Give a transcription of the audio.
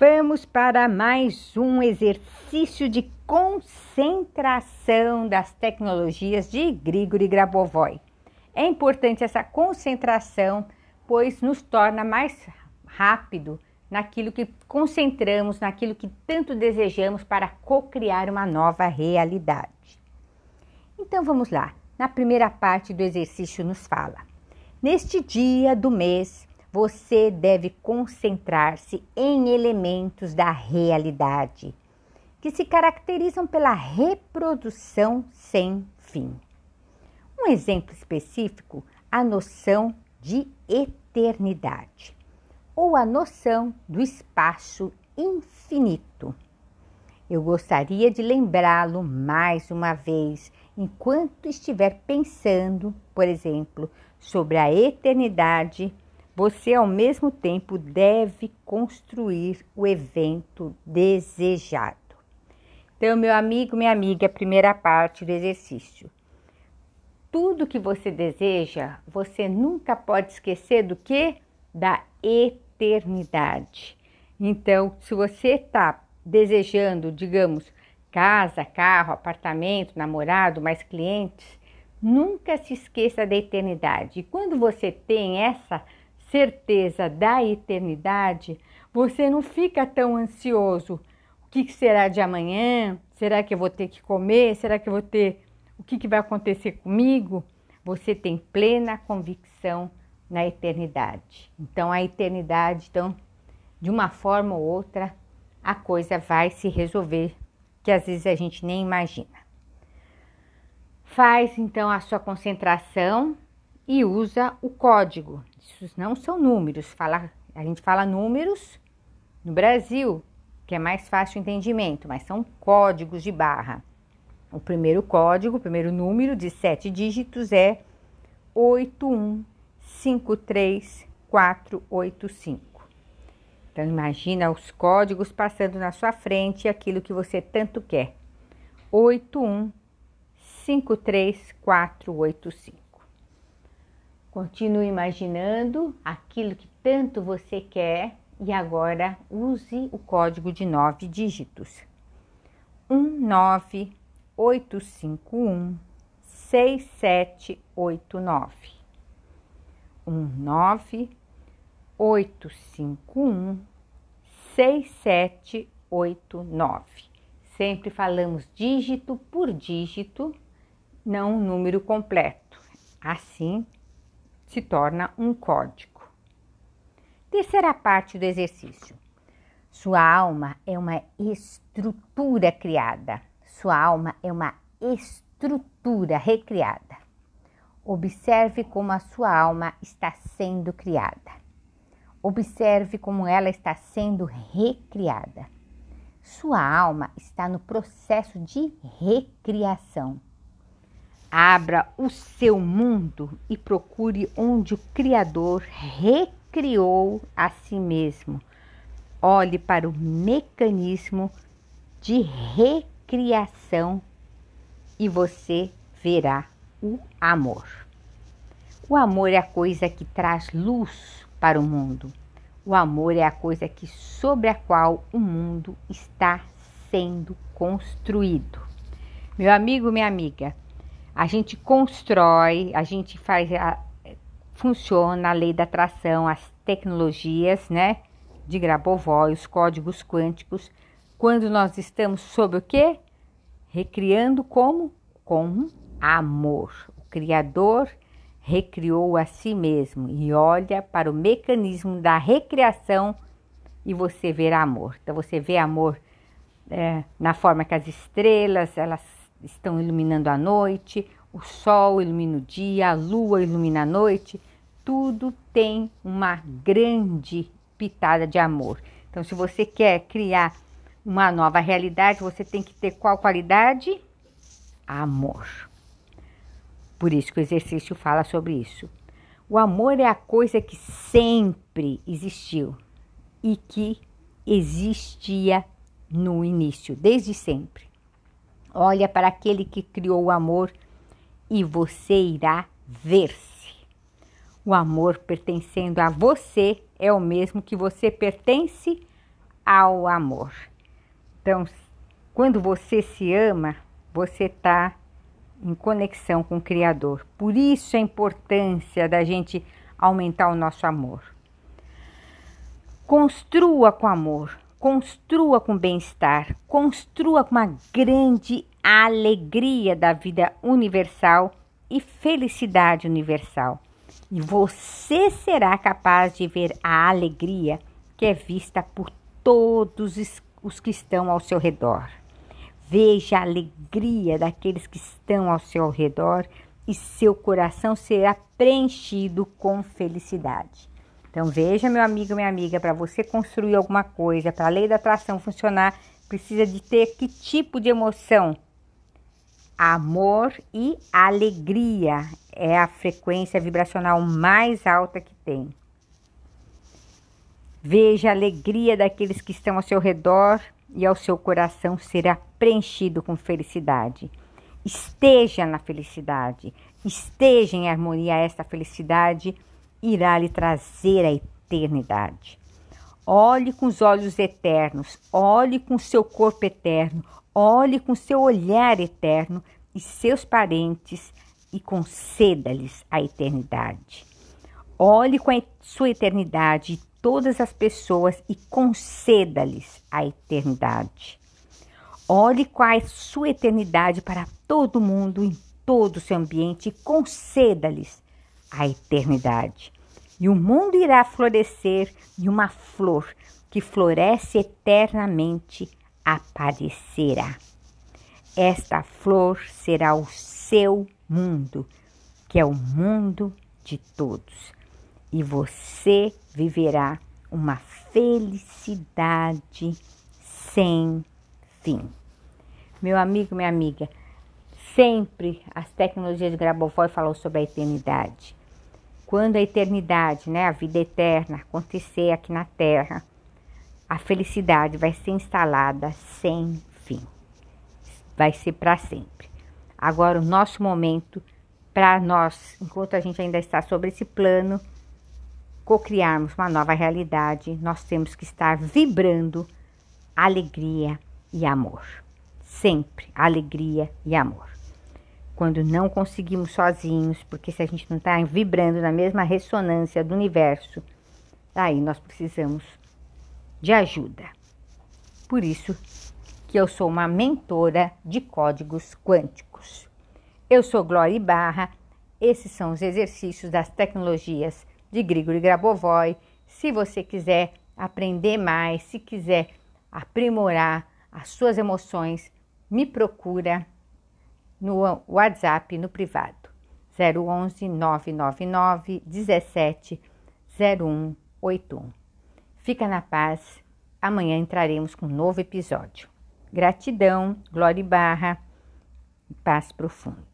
Vamos para mais um exercício de concentração das tecnologias de Grigori Grabovoi. É importante essa concentração, pois nos torna mais rápido naquilo que concentramos, naquilo que tanto desejamos para co-criar uma nova realidade. Então vamos lá. Na primeira parte do exercício nos fala: Neste dia do mês, você deve concentrar-se em elementos da realidade que se caracterizam pela reprodução sem fim. Um exemplo específico, a noção de eternidade ou a noção do espaço infinito. Eu gostaria de lembrá-lo mais uma vez enquanto estiver pensando, por exemplo, sobre a eternidade você ao mesmo tempo deve construir o evento desejado. Então, meu amigo, minha amiga, a primeira parte do exercício. Tudo que você deseja, você nunca pode esquecer do que? Da eternidade. Então, se você está desejando, digamos, casa, carro, apartamento, namorado, mais clientes, nunca se esqueça da eternidade. E quando você tem essa certeza da eternidade, você não fica tão ansioso. O que será de amanhã? Será que eu vou ter que comer? Será que eu vou ter. O que, que vai acontecer comigo? Você tem plena convicção na eternidade. Então, a eternidade, então, de uma forma ou outra, a coisa vai se resolver, que às vezes a gente nem imagina. Faz então a sua concentração e usa o código. Isso não são números, fala, a gente fala números no Brasil, que é mais fácil o entendimento, mas são códigos de barra. O primeiro código, o primeiro número de sete dígitos é 8153485. Então imagina os códigos passando na sua frente aquilo que você tanto quer. 8153485. Continue imaginando aquilo que tanto você quer e agora use o código de nove dígitos: 19851 6789. 19851 6789. Sempre falamos dígito por dígito, não número completo. Assim, se torna um código. Terceira parte do exercício. Sua alma é uma estrutura criada. Sua alma é uma estrutura recriada. Observe como a sua alma está sendo criada. Observe como ela está sendo recriada. Sua alma está no processo de recriação. Abra o seu mundo e procure onde o Criador recriou a si mesmo. Olhe para o mecanismo de recriação e você verá o amor. O amor é a coisa que traz luz para o mundo. O amor é a coisa que sobre a qual o mundo está sendo construído. Meu amigo, minha amiga, a gente constrói, a gente faz, a, funciona a lei da atração, as tecnologias, né? De Grabovoi, os códigos quânticos, quando nós estamos sob o quê? Recriando como? Com amor. O Criador recriou a si mesmo e olha para o mecanismo da recriação e você verá amor. Então você vê amor é, na forma que as estrelas elas estão iluminando a noite, o sol ilumina o dia, a lua ilumina a noite, tudo tem uma grande pitada de amor. Então, se você quer criar uma nova realidade, você tem que ter qual qualidade? Amor. Por isso que o exercício fala sobre isso. O amor é a coisa que sempre existiu e que existia no início, desde sempre. Olha para aquele que criou o amor e você irá ver-se. O amor pertencendo a você é o mesmo que você pertence ao amor. Então, quando você se ama, você está em conexão com o Criador. Por isso a importância da gente aumentar o nosso amor. Construa com amor, construa com bem-estar, construa com uma grande alegria da vida universal e felicidade universal. E você será capaz de ver a alegria que é vista por todos os que estão ao seu redor. Veja a alegria daqueles que estão ao seu redor e seu coração será preenchido com felicidade. Então veja, meu amigo, minha amiga, para você construir alguma coisa, para a lei da atração funcionar, precisa de ter que tipo de emoção? Amor e alegria é a frequência vibracional mais alta que tem. Veja a alegria daqueles que estão ao seu redor e ao seu coração será preenchido com felicidade. Esteja na felicidade, esteja em harmonia. Esta felicidade irá lhe trazer a eternidade. Olhe com os olhos eternos, olhe com seu corpo eterno, olhe com seu olhar eterno e seus parentes e conceda-lhes a eternidade. Olhe com a sua eternidade todas as pessoas e conceda-lhes a eternidade. Olhe é a sua eternidade para todo mundo, em todo o seu ambiente, e conceda-lhes a eternidade. E o mundo irá florescer e uma flor que floresce eternamente aparecerá. Esta flor será o seu mundo, que é o mundo de todos. E você viverá uma felicidade sem fim. Meu amigo, minha amiga, sempre as tecnologias de Grabovoi falam sobre a eternidade. Quando a eternidade, né, a vida eterna acontecer aqui na Terra, a felicidade vai ser instalada sem fim. Vai ser para sempre. Agora o nosso momento para nós, enquanto a gente ainda está sobre esse plano, cocriarmos uma nova realidade, nós temos que estar vibrando alegria e amor. Sempre alegria e amor. Quando não conseguimos sozinhos, porque se a gente não está vibrando na mesma ressonância do universo, aí nós precisamos de ajuda. Por isso que eu sou uma mentora de códigos quânticos. Eu sou Glória Barra. Esses são os exercícios das tecnologias de Grigori Grabovoi. Se você quiser aprender mais, se quiser aprimorar as suas emoções, me procura no WhatsApp no privado 011 999 17 0181. Fica na paz. Amanhã entraremos com um novo episódio. Gratidão, Glória e Barra, paz profundo.